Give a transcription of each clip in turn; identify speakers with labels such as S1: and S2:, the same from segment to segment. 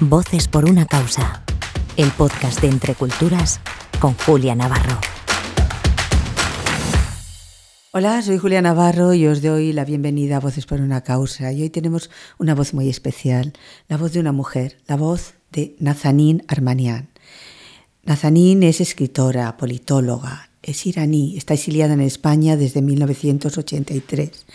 S1: Voces por una causa. El podcast de Entre Culturas con Julia Navarro.
S2: Hola, soy Julia Navarro y os doy la bienvenida a Voces por una causa. Y hoy tenemos una voz muy especial, la voz de una mujer, la voz de Nazanin Armanian. Nazanin es escritora, politóloga, es iraní, está exiliada en España desde 1983.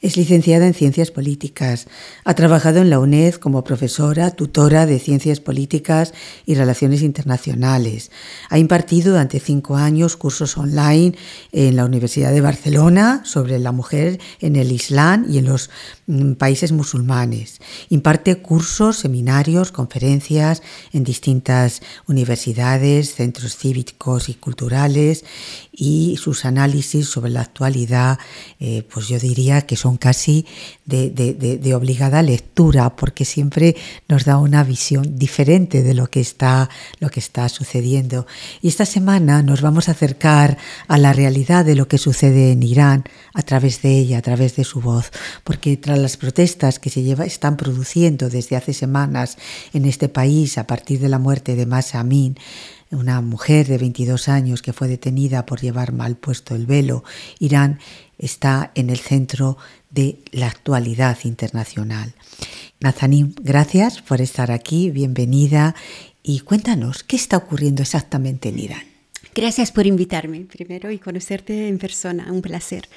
S2: Es licenciada en Ciencias Políticas. Ha trabajado en la UNED como profesora, tutora de Ciencias Políticas y Relaciones Internacionales. Ha impartido durante cinco años cursos online en la Universidad de Barcelona sobre la mujer en el Islam y en los mm, países musulmanes. Imparte cursos, seminarios, conferencias en distintas universidades, centros cívicos y culturales y sus análisis sobre la actualidad, eh, pues yo diría que son casi de, obligada lectura, porque siempre nos da una visión diferente de lo que, está, lo que está sucediendo. Y esta semana nos vamos a acercar a la realidad de lo que sucede en Irán a través de ella, a través de su voz, porque tras las protestas que se lleva, están produciendo desde hace semanas en este país a partir de la muerte de Masa Amin, una mujer de 22 años que fue detenida por llevar mal puesto el velo. Irán está en el centro de la actualidad internacional. Nazanin, gracias por estar aquí, bienvenida y cuéntanos qué está ocurriendo exactamente en Irán.
S3: Gracias por invitarme primero y conocerte en persona, un placer.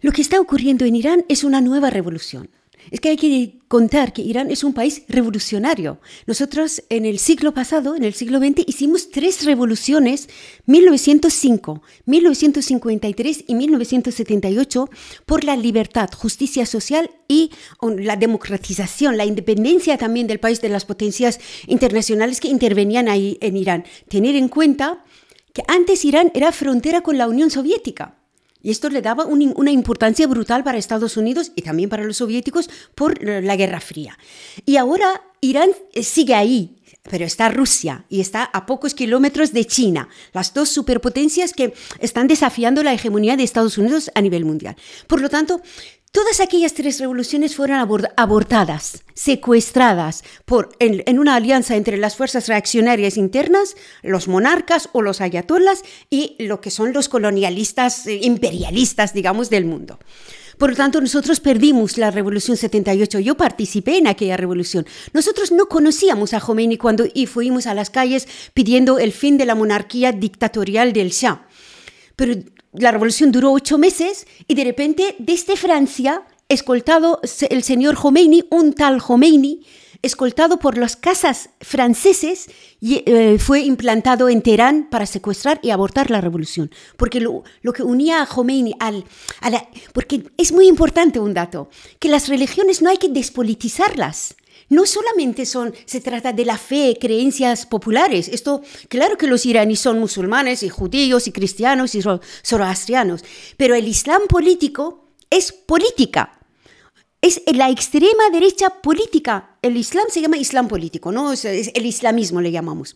S3: Lo que está ocurriendo en Irán es una nueva revolución es que hay que contar que Irán es un país revolucionario. Nosotros en el siglo pasado, en el siglo XX, hicimos tres revoluciones, 1905, 1953 y 1978, por la libertad, justicia social y la democratización, la independencia también del país de las potencias internacionales que intervenían ahí en Irán. Tener en cuenta que antes Irán era frontera con la Unión Soviética. Y esto le daba una importancia brutal para Estados Unidos y también para los soviéticos por la Guerra Fría. Y ahora Irán eh, sigue ahí, pero está Rusia y está a pocos kilómetros de China, las dos superpotencias que están desafiando la hegemonía de Estados Unidos a nivel mundial. Por lo tanto, Todas aquellas tres revoluciones fueron abortadas, secuestradas por, en, una alianza entre las fuerzas reaccionarias internas, los monarcas o los ayatollas y lo que son los colonialistas eh, imperialistas, digamos, del mundo. Por lo tanto, nosotros perdimos la Revolución 78. Yo participé en aquella revolución. Nosotros no conocíamos a Khomeini cuando y fuimos a las calles pidiendo el fin de la monarquía dictatorial del Shah. Pero la revolución duró ocho meses y de repente desde Francia, escoltado el señor Khomeini, un tal Khomeini, escoltado por las casas franceses, eh, fue implantado en Teherán para secuestrar y abortar la revolución. Porque lo, que unía a Khomeini al... A la, porque es muy importante un dato, que las religiones no hay que despolitizarlas no solamente son, se trata de la fe, creencias populares. Esto, claro que los iraníes son musulmanes y judíos y cristianos y zoroastrianos, pero el islam político es política. Es la extrema derecha política. El islam se llama islam político, ¿no? Es, el islamismo le llamamos.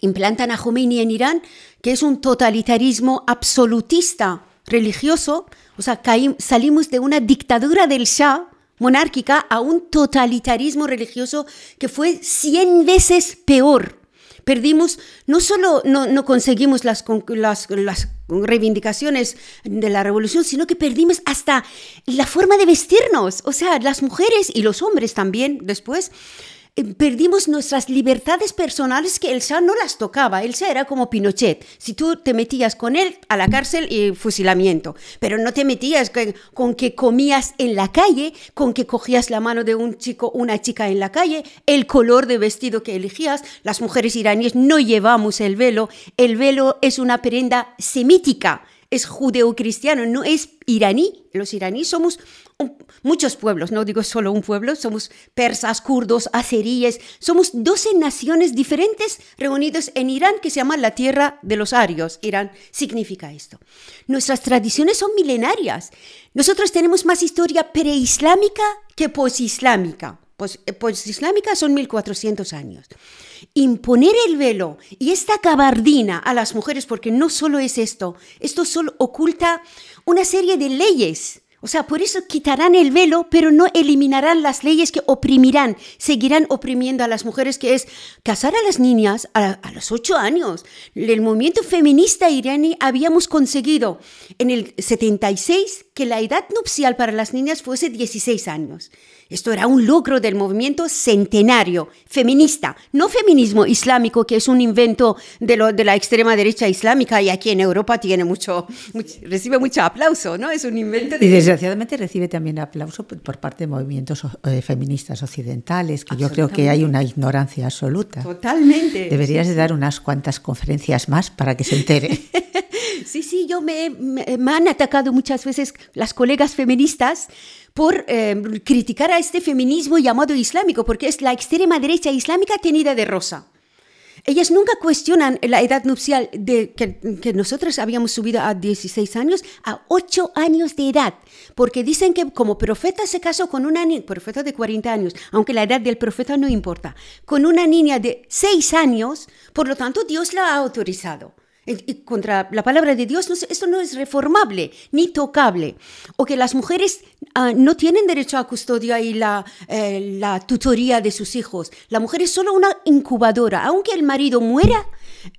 S3: Implantan a Khomeini en Irán, que es un totalitarismo absolutista religioso. O sea, salimos de una dictadura del Shah, monárquica a un totalitarismo religioso que fue 100 veces peor. Perdimos, no solo no, conseguimos las, las, las reivindicaciones de la revolución, sino que perdimos hasta la forma de vestirnos. O sea, las mujeres y los hombres también después perdimos nuestras libertades personales que el Shah no las tocaba. El Shah era como Pinochet. Si tú te metías con él a la cárcel y fusilamiento, pero no te metías con, que comías en la calle, con que cogías la mano de un chico, una chica en la calle, el color de vestido que elegías. Las mujeres iraníes no llevamos el velo. El velo es una prenda semítica es judeocristiano, no es iraní. Los iraníes somos muchos pueblos, no digo solo un pueblo, somos persas, kurdos, azeríes, somos 12 naciones diferentes reunidos en Irán que se llama la tierra de los arios. Irán significa esto. Nuestras tradiciones son milenarias. Nosotros tenemos más historia preislámica que posislámica. Eh, posislámica son 1400 años. Imponer el velo y esta gabardina a las mujeres, porque no solo es esto, esto solo oculta una serie de leyes O sea, por eso quitarán el velo, pero no eliminarán las leyes que oprimirán, seguirán oprimiendo a las mujeres, que es casar a las niñas a, los ocho años. El movimiento feminista iraní habíamos conseguido en el 76 que la edad nupcial para las niñas fuese 16 años. Esto era un logro del movimiento centenario, feminista, no feminismo islámico, que es un invento de, lo, de la extrema derecha islámica y aquí en Europa tiene mucho, recibe mucho aplauso, ¿no? Es un invento
S2: Y desgraciadamente recibe también aplauso por parte de movimientos eh, feministas occidentales, que yo creo que hay una ignorancia absoluta.
S3: Totalmente.
S2: Deberías de dar unas cuantas conferencias más para que se entere.
S3: sí, sí, yo me, me han atacado muchas veces las colegas feministas por eh, criticar a este feminismo llamado islámico, porque es la extrema derecha islámica tenida de rosa. Ellas nunca cuestionan la edad nupcial de que, que, nosotros habíamos subido a 16 años a 8 años de edad, porque dicen que como profeta se casó con una niña, profeta de 40 años, aunque la edad del profeta no importa, con una niña de 6 años, por lo tanto Dios la ha autorizado contra la palabra de Dios, esto no es reformable ni tocable. O que las mujeres ah, no tienen derecho a custodia y la, eh, la tutoría de sus hijos. La mujer es solo una incubadora. Aunque el marido muera,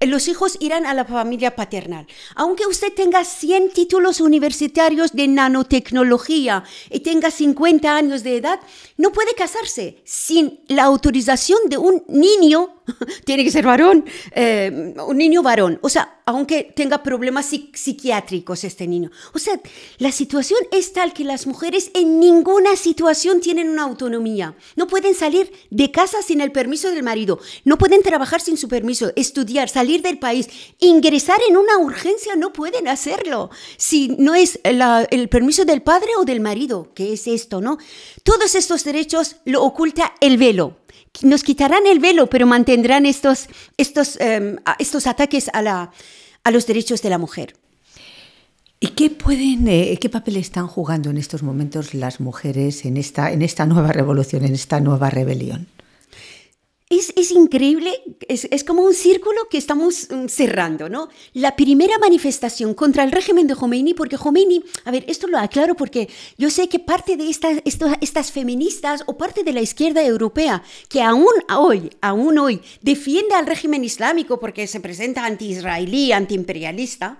S3: los hijos irán a la familia paternal. Aunque usted tenga 100 títulos universitarios de nanotecnología y tenga 50 años de edad, no puede casarse sin la autorización de un niño, tiene que ser varón, eh, un niño varón. O sea, aunque tenga problemas psiquiátricos este niño. O sea, la situación es tal que las mujeres en ninguna situación tienen una autonomía. No pueden salir de casa sin el permiso del marido, no pueden trabajar sin su permiso, estudiar, salir del país, ingresar en una urgencia, no pueden hacerlo. Si no es el permiso del padre o del marido, que es esto, ¿no? Todos estos derechos lo oculta el velo nos quitarán el velo, pero mantendrán estos, estos, em, estos ataques a, la, a los derechos de la mujer.
S2: ¿Y qué pueden, eh, qué papel están jugando en estos momentos las mujeres en esta, en esta nueva revolución, en esta nueva rebelión?
S3: Es, increíble, es, como un círculo que estamos mm, cerrando, ¿no? La primera manifestación contra el régimen de Khomeini, porque Khomeini, a ver, esto lo aclaro porque yo sé que parte de estas, estas feministas o parte de la izquierda europea que aún hoy, aún hoy, defiende al régimen islámico porque se presenta anti-israelí, anti-imperialista,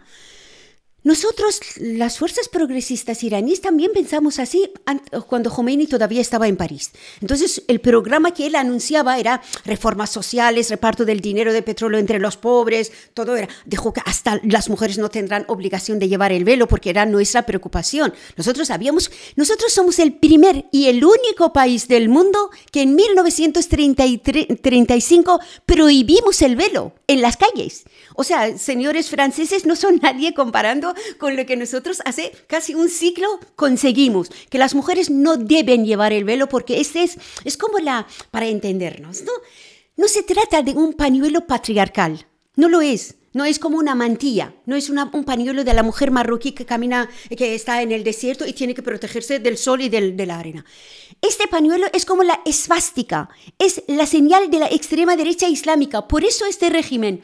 S3: nosotros, las fuerzas progresistas iraníes, también pensamos así cuando Khomeini todavía estaba en París. Entonces, el programa que él anunciaba era reformas sociales, reparto del dinero de petróleo entre los pobres, todo era. Dijo que hasta las mujeres no tendrán obligación de llevar el velo porque era nuestra preocupación. Nosotros sabíamos, nosotros somos el primer y el único país del mundo que en 1935 prohibimos el velo en las calles. O sea, señores franceses no son nadie comparando con lo que nosotros hace casi un ciclo conseguimos, que las mujeres no deben llevar el velo porque ese es, es como la, para entendernos, ¿no? No se trata de un pañuelo patriarcal, no lo es. No es como una mantilla, no es un pañuelo de la mujer marroquí que camina, que está en el desierto y tiene que protegerse del sol y de la arena. Este pañuelo es como la esvástica, es la señal de la extrema derecha islámica. Por eso este régimen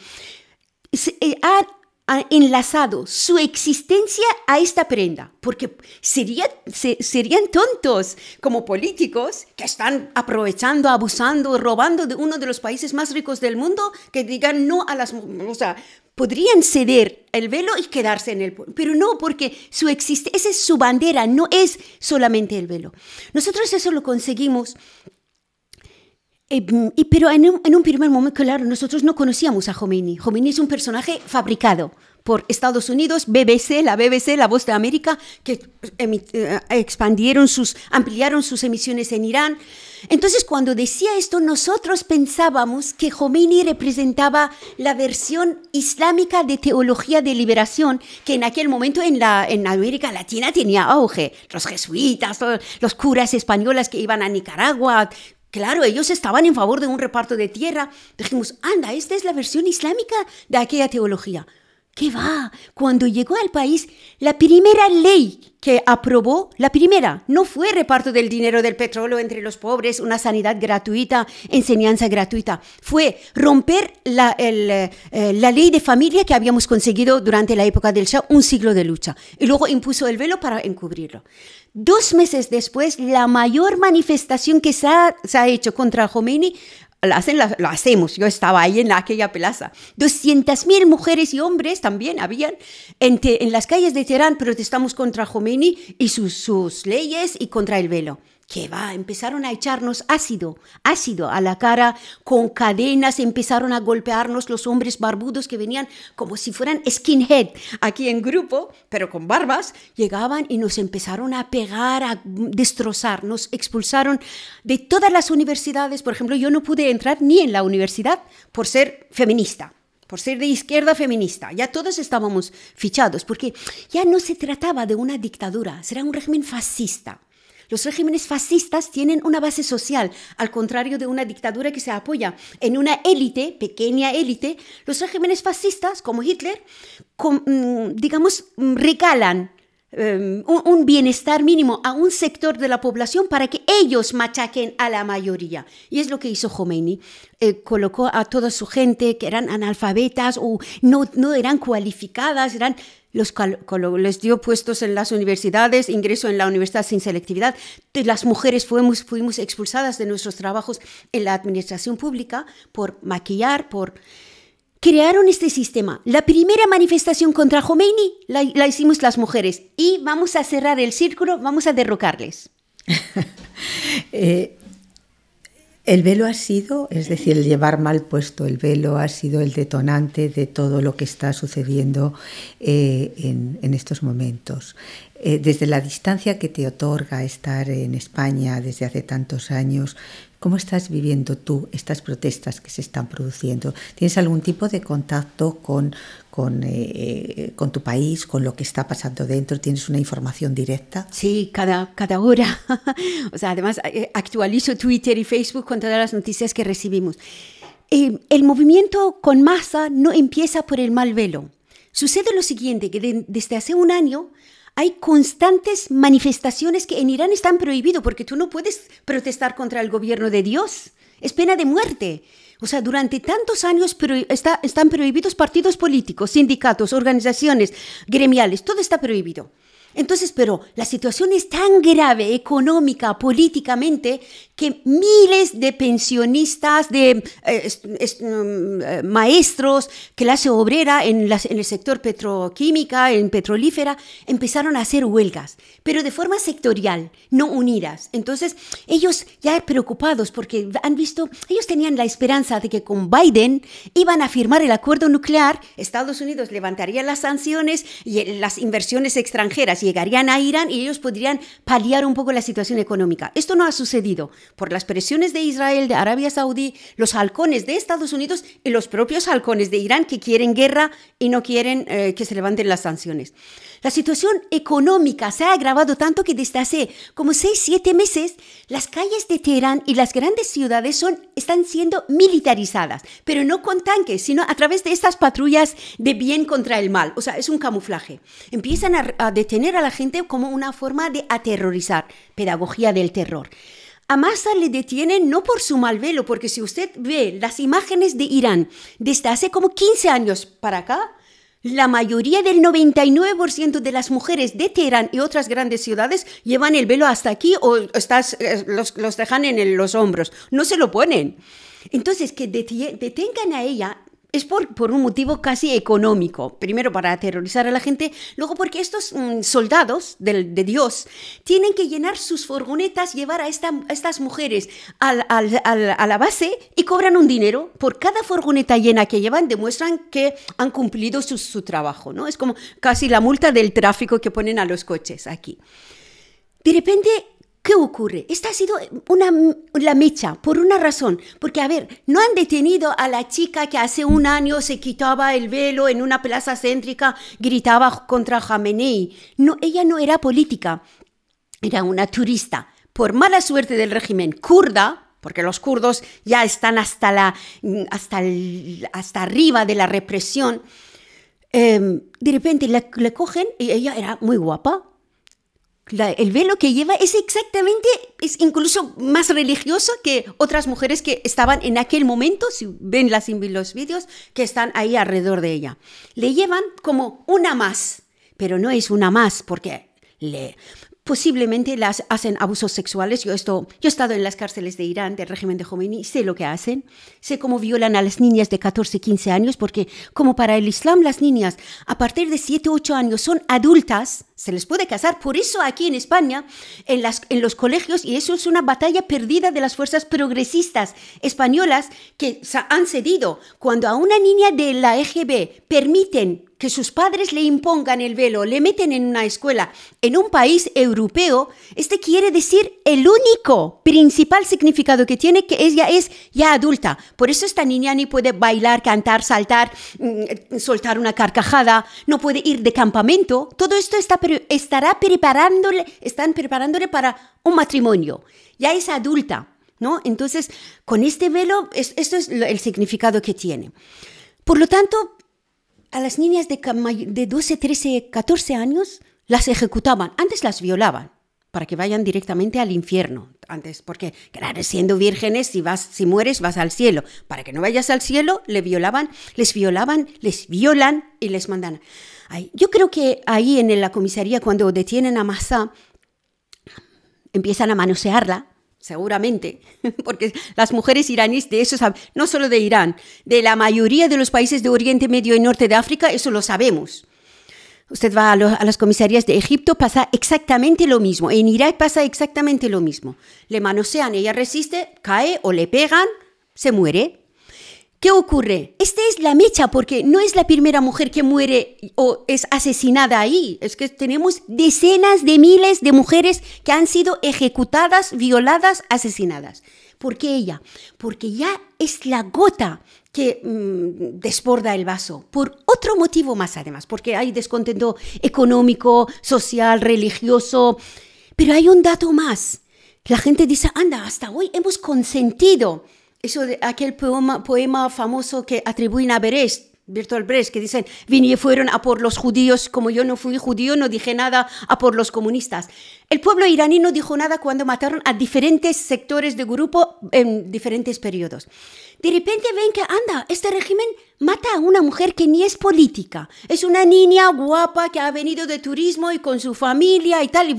S3: eh, ha ha enlazado su existencia a esta prenda, porque serían tontos como políticos que están aprovechando, abusando, robando de uno de los países más ricos del mundo, que digan no a las o sea, podrían ceder el velo y quedarse en el pero no porque su existencia, esa es su bandera, no es solamente el velo. Nosotros eso lo conseguimos eh, y, pero en un, primer momento, claro, nosotros no conocíamos a Khomeini. Khomeini es un personaje fabricado por Estados Unidos, BBC, la BBC, la Voz de América, que eh, expandieron sus, ampliaron sus emisiones en Irán. Entonces, cuando decía esto, nosotros pensábamos que Khomeini representaba la versión islámica de teología de liberación que en aquel momento en, la, en América Latina tenía auge. Los jesuitas, los curas españoles que iban a Nicaragua, Claro, ellos estaban en favor de un reparto de tierra. Dijimos, anda, esta es la versión islámica de aquella teología. ¿Qué va? Cuando llegó al país, la primera ley que aprobó, la primera, no fue reparto del dinero del petróleo entre los pobres, una sanidad gratuita, enseñanza gratuita, fue romper la, eh, la ley de familia que habíamos conseguido durante la época del Shah, un siglo de lucha, y luego impuso el velo para encubrirlo. Dos meses después, la mayor manifestación que se ha, se ha hecho contra Khomeini la, la, hacemos. Yo estaba ahí en aquella plaza. 200.000 mujeres y hombres también habían en, en, las calles de Teherán protestamos contra Khomeini y sus, sus leyes y contra el velo que va, empezaron a echarnos ácido, ácido a la cara, con cadenas, empezaron a golpearnos los hombres barbudos que venían como si fueran skinhead, aquí en grupo, pero con barbas, llegaban y nos empezaron a pegar, a destrozar, nos expulsaron de todas las universidades, por ejemplo, yo no pude entrar ni en la universidad por ser feminista por ser de izquierda feminista. Ya todos estábamos fichados, porque ya no se trataba de una dictadura, será un régimen fascista. Los regímenes fascistas tienen una base social, al contrario de una dictadura que se apoya en una élite, pequeña élite. Los regímenes fascistas, como Hitler, mm, digamos, mm, regalan em, un, bienestar mínimo a un sector de la población para que ellos machaquen a la mayoría. Y es lo que hizo Khomeini. Eh, colocó a toda su gente que eran analfabetas o no, no eran cualificadas, eran los les dio puestos en las universidades, ingreso en la universidad sin selectividad. Las mujeres fuimos, fuimos expulsadas de nuestros trabajos en la administración pública por maquillar, por... Crearon este sistema. La primera manifestación contra Khomeini la, hicimos las mujeres y vamos a cerrar el círculo, vamos a derrocarles.
S2: eh, el velo ha sido, es decir, el llevar mal puesto el velo ha sido el detonante de todo lo que está sucediendo eh, en, estos momentos. Eh, desde la distancia que te otorga estar en España desde hace tantos años, ¿cómo estás viviendo tú estas protestas que se están produciendo? ¿Tienes algún tipo de contacto con, con, eh, con, tu país, con lo que está pasando dentro? ¿Tienes una información directa?
S3: Sí, cada, cada hora. o sea, además eh, actualizo Twitter y Facebook con todas las noticias que recibimos. el movimiento con masa no empieza por el mal velo. Sucede lo siguiente, que desde hace un año hay constantes manifestaciones que en Irán están prohibidas porque tú no puedes protestar contra el gobierno de Dios. Es pena de muerte. O sea, durante tantos años están prohibidos partidos políticos, sindicatos, organizaciones gremiales, todo está prohibido. Entonces, pero la situación es tan grave económica, políticamente, que miles de pensionistas, de eh, mm, eh, maestros, clase obrera en, en, el sector petroquímica, en petrolífera, empezaron a hacer huelgas, pero de forma sectorial, no unidas. Entonces, ellos ya preocupados porque han visto, ellos tenían la esperanza de que con Biden iban a firmar el acuerdo nuclear, Estados Unidos levantaría las sanciones y las inversiones extranjeras llegarían a Irán y ellos podrían paliar un poco la situación económica. Esto no ha sucedido por las presiones de Israel, de Arabia Saudí, los halcones de Estados Unidos y los propios halcones de Irán que quieren guerra y no quieren eh, que se levanten las sanciones. La situación económica se ha agravado tanto que desde hace como 6, 7 meses las calles de Teherán y las grandes ciudades son, están siendo militarizadas, pero no con tanques, sino a través de estas patrullas de bien contra el mal. O sea, es un camuflaje. Empiezan a detener a la gente como una forma de aterrorizar, pedagogía del terror. A Massa le detienen no por su mal velo, porque si usted ve las imágenes de Irán desde hace como 15 años para acá, la mayoría del 99% de las mujeres de Teherán y otras grandes ciudades llevan el velo hasta aquí o estás, eh, los, los dejan en los hombros, no se lo ponen. Entonces, que detengan a ella es por, por, un motivo casi económico. Primero para aterrorizar a la gente, luego porque estos mm, soldados de, Dios tienen que llenar sus furgonetas, llevar a, esta, estas mujeres al, al, a la base y cobran un dinero. Por cada furgoneta llena que llevan demuestran que han cumplido su, su trabajo. ¿no? Es como casi la multa del tráfico que ponen a los coches aquí. De repente ¿Qué ocurre? Esta ha sido una, la mecha, por una razón. Porque, a ver, no han detenido a la chica que hace un año se quitaba el velo en una plaza céntrica, gritaba contra Jamenei. No, ella no era política, era una turista. Por mala suerte del régimen kurda, porque los kurdos ya están hasta, la, hasta, hasta arriba de la represión, em, de repente le, le cogen y ella era muy guapa, el velo que lleva es exactamente, es incluso más religioso que otras mujeres que estaban en aquel momento, si ven las, los vídeos, que están ahí alrededor de ella. Le llevan como una más, pero no es una más porque le, posiblemente las hacen abusos sexuales. Yo, esto, yo he estado en las cárceles de Irán, del régimen de Khomeini, sé lo que hacen. Sé cómo violan a las niñas de 14, 15 años, porque como para el Islam las niñas a partir de 7, 8 años son adultas, se les puede casar. Por eso aquí en España, en, las, en los colegios, y eso es una batalla perdida de las fuerzas progresistas españolas que han cedido. Cuando a una niña de la EGB permiten que sus padres le impongan el velo, le meten en una escuela en un país europeo, este quiere decir el único principal significado que tiene que ella es ya adulta. Por eso esta niña ni puede bailar, cantar, saltar, mm, soltar una carcajada, no puede ir de campamento. Todo esto está, estará preparándole, están preparándole para un matrimonio. Ya es adulta. ¿No? Entonces, con este velo, esto es el significado que tiene. Por lo tanto, a las niñas de, de 12, 13, 14 años las ejecutaban. Antes las violaban para que vayan directamente al infierno. Antes, porque, claro, siendo vírgenes, si, vas, si mueres, vas al cielo. Para que no vayas al cielo, le violaban, les violaban, les violan y les mandan. Yo creo que ahí en la comisaría, cuando detienen a Massa, empiezan a manosearla seguramente, porque las mujeres iraníes de eso no solo de Irán, de la mayoría de los países de Oriente Medio y Norte de África, eso lo sabemos. Usted va a, las comisarías de Egipto, pasa exactamente lo mismo. En Irak pasa exactamente lo mismo. Le manosean, ella resiste, cae o le pegan, se muere. ¿Qué ocurre? Esta es la mecha porque no es la primera mujer que muere o es asesinada ahí. Es que tenemos decenas de miles de mujeres que han sido ejecutadas, violadas, asesinadas. ¿Por qué ella? Porque ya es la gota que mm, desborda el vaso. Por otro motivo más además, porque hay descontento económico, social, religioso. Pero hay un dato más. La gente dice, anda, hasta hoy hemos consentido eso de aquel poema, poema famoso que atribuyen a Brecht, Bertolt Brecht, que dicen, y fueron a por los judíos, como yo no fui judío, no dije nada a por los comunistas. El pueblo iraní no dijo nada cuando mataron a diferentes sectores de grupo en diferentes periodos. De repente ven que, anda, este régimen mata a una mujer que ni es política, es una niña guapa que ha venido de turismo y con su familia y tal. Y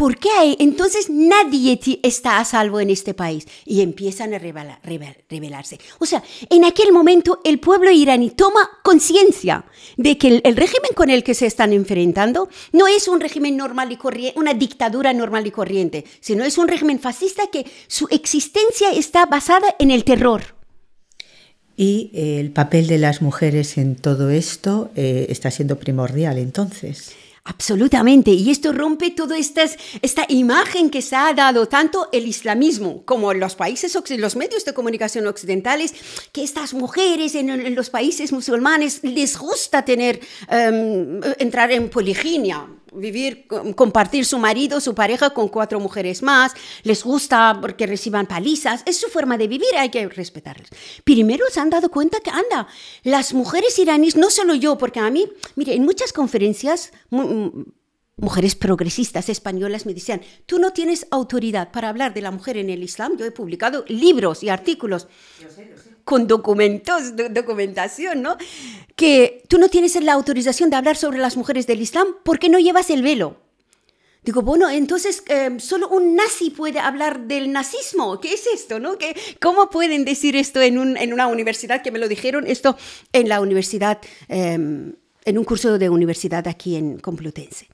S3: ¿Por qué? Entonces nadie está a salvo en este país. Y empiezan a rebelarse. O sea, en aquel momento el pueblo iraní toma conciencia de que el, régimen con el que se están enfrentando no es un régimen normal y corriente, una dictadura normal y corriente, sino es un régimen fascista que su existencia está basada en el terror.
S2: Y eh, el papel de las mujeres en todo esto eh, está siendo primordial entonces.
S3: Absolutamente. Y esto rompe toda esta, esta imagen que se ha dado tanto el islamismo como los países, los medios de comunicación occidentales, que estas mujeres en, los países musulmanes les gusta tener, em, entrar en poliginia, vivir, compartir su marido, su pareja con cuatro mujeres más, les gusta porque reciban palizas, es su forma de vivir, hay que respetarles. Primero se han dado cuenta que, anda, las mujeres iraníes, no solo yo, porque a mí, mire, en muchas conferencias, mujeres progresistas españolas me decían, tú no tienes autoridad para hablar de la mujer en el Islam, yo he publicado libros y artículos. Con documentos, documentación, ¿no? Que tú no tienes la autorización de hablar sobre las mujeres del Islam porque no llevas el velo. Digo, bueno, entonces em, solo un nazi puede hablar del nazismo. ¿Qué es esto? No? ¿Qué, ¿Cómo pueden decir esto en, un, en, una universidad? Que me lo dijeron esto en la universidad, em, en un curso de universidad aquí en Complutense.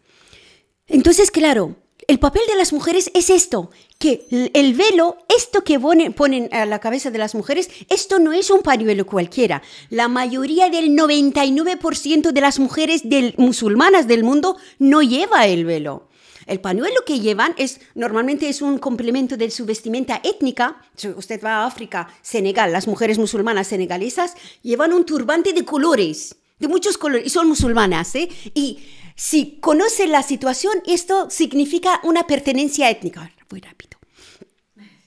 S3: Entonces, claro, el papel de las mujeres es esto, que el velo, esto que ponen a la cabeza de las mujeres, esto no es un pañuelo cualquiera. La mayoría del 99% de las mujeres musulmanas del mundo no lleva el velo. El pañuelo que llevan es normalmente es un complemento de su vestimenta étnica. Si usted va a África, Senegal, las mujeres musulmanas senegalesas llevan un turbante de colores, de muchos colores, y son musulmanas, ¿eh? Y si conoce la situación, esto significa una pertenencia étnica. Muy rápido.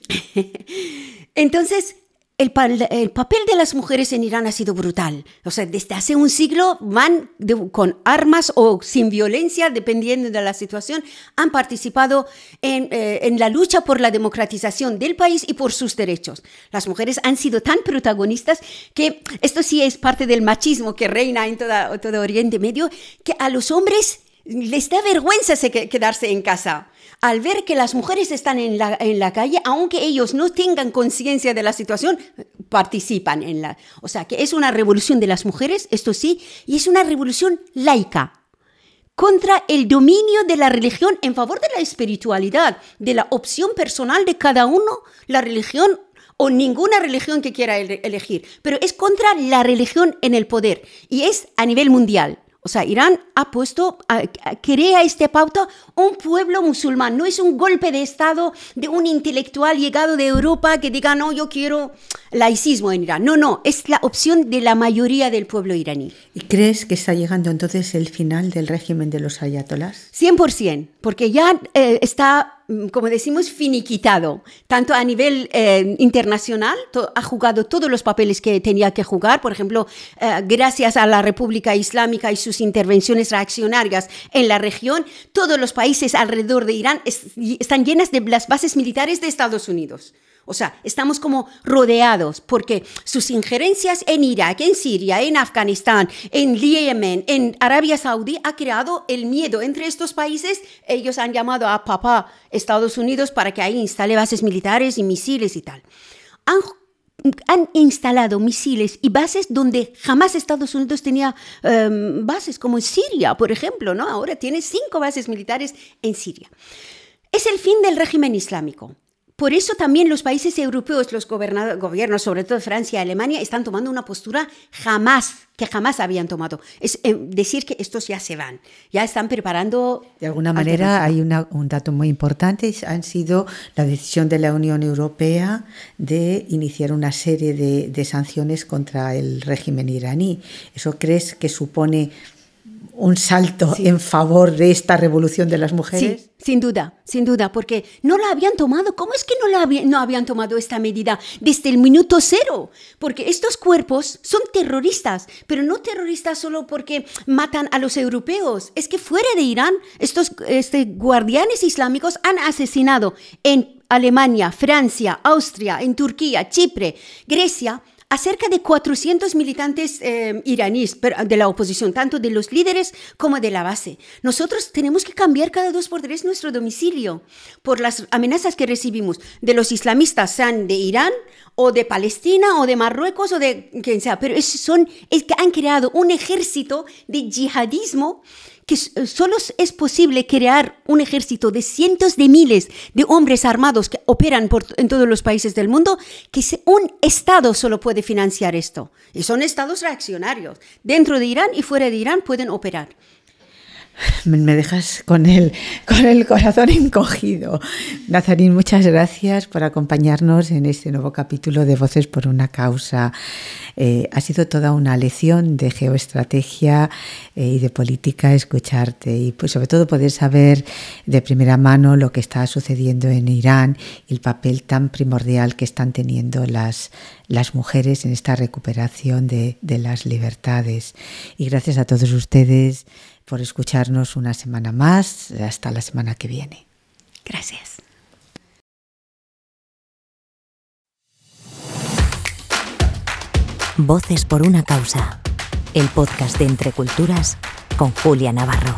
S3: Entonces, el, papel de las mujeres en Irán ha sido brutal. O sea, desde hace un siglo van con armas o sin violencia, dependiendo de la situación, han participado en, eh, en, la lucha por la democratización del país y por sus derechos. Las mujeres han sido tan protagonistas que esto sí es parte del machismo que reina en todo Oriente Medio, que a los hombres les da vergüenza quedarse en casa al ver que las mujeres están en la, en la calle, aunque ellos no tengan conciencia de la situación, participan en la... O sea, que es una revolución de las mujeres, esto sí, y es una revolución laica contra el dominio de la religión en favor de la espiritualidad, de la opción personal de cada uno, la religión o ninguna religión que quiera elegir, pero es contra la religión en el poder y es a nivel mundial. O sea, Irán ha puesto, crea este pauta un pueblo musulmán. No es un golpe de Estado de un intelectual llegado de Europa que diga, no, yo quiero laicismo en Irán. No, no, es la opción de la mayoría del pueblo iraní.
S2: ¿Y crees que está llegando entonces el final del régimen de los ayatolás?
S3: 100%, porque ya eh, está Mm, como decimos, finiquitado, tanto a nivel eh, internacional, ha jugado todos los papeles que tenía que jugar, por ejemplo, eh, gracias a la República Islámica y sus intervenciones reaccionarias en la región, todos los países alrededor de Irán están llenas de las bases militares de Estados Unidos. O sea, estamos como rodeados porque sus injerencias en Irak, en Siria, en Afganistán, en Yemen, en Arabia Saudí ha creado el miedo entre estos países. Ellos han llamado a papá Estados Unidos para que ahí instale bases militares y misiles y tal. Han instalado misiles y bases donde jamás Estados Unidos tenía em, bases, como en Siria, por ejemplo, ¿no? Ahora tiene cinco bases militares en Siria. Es el fin del régimen islámico. Por eso también los países europeos, los gobiernos, sobre todo Francia y Alemania, están tomando una postura jamás, que jamás habían tomado. Es eh, decir que estos ya se van, ya están preparando.
S2: De alguna manera hay un dato muy importante, han sido la decisión de la Unión Europea de iniciar una serie de, sanciones contra el régimen iraní. ¿Eso crees que supone un salto en favor de esta revolución de las mujeres?
S3: Sí, sin duda, sin duda, porque no la habían tomado. ¿Cómo es que no, la no habían tomado esta medida desde el minuto cero? Porque estos cuerpos son terroristas, pero no terroristas solo porque matan a los europeos. Es que fuera de Irán, estos este, guardianes islámicos han asesinado en Alemania, Francia, Austria, en Turquía, Chipre, Grecia, a cerca de 400 militantes eh, iraníes de la oposición, tanto de los líderes como de la base. Nosotros tenemos que cambiar cada dos por tres nuestro domicilio por las amenazas que recibimos de los islamistas, sean de Irán o de Palestina o de Marruecos o de quien sea, pero son, es que han creado un ejército de yihadismo que eh, solo es posible crear un ejército de cientos de miles de hombres armados que operan en todos los países del mundo, que un Estado solo puede financiar esto. Y son estados reaccionarios. Dentro de Irán y fuera de Irán pueden operar
S2: me dejas con el, con el corazón encogido. Nazarín, muchas gracias por acompañarnos en este nuevo capítulo de Voces por una causa. Eh, ha sido toda una lección de geoestrategia eh, y de política escucharte y pues sobre todo poder saber de primera mano lo que está sucediendo en Irán y el papel tan primordial que están teniendo las, las mujeres en esta recuperación de, de las libertades. Y gracias a todos ustedes por escucharnos una semana más. Hasta la semana que viene.
S3: Gracias.
S1: Voces por una causa. El podcast de Entre Culturas con Julia Navarro.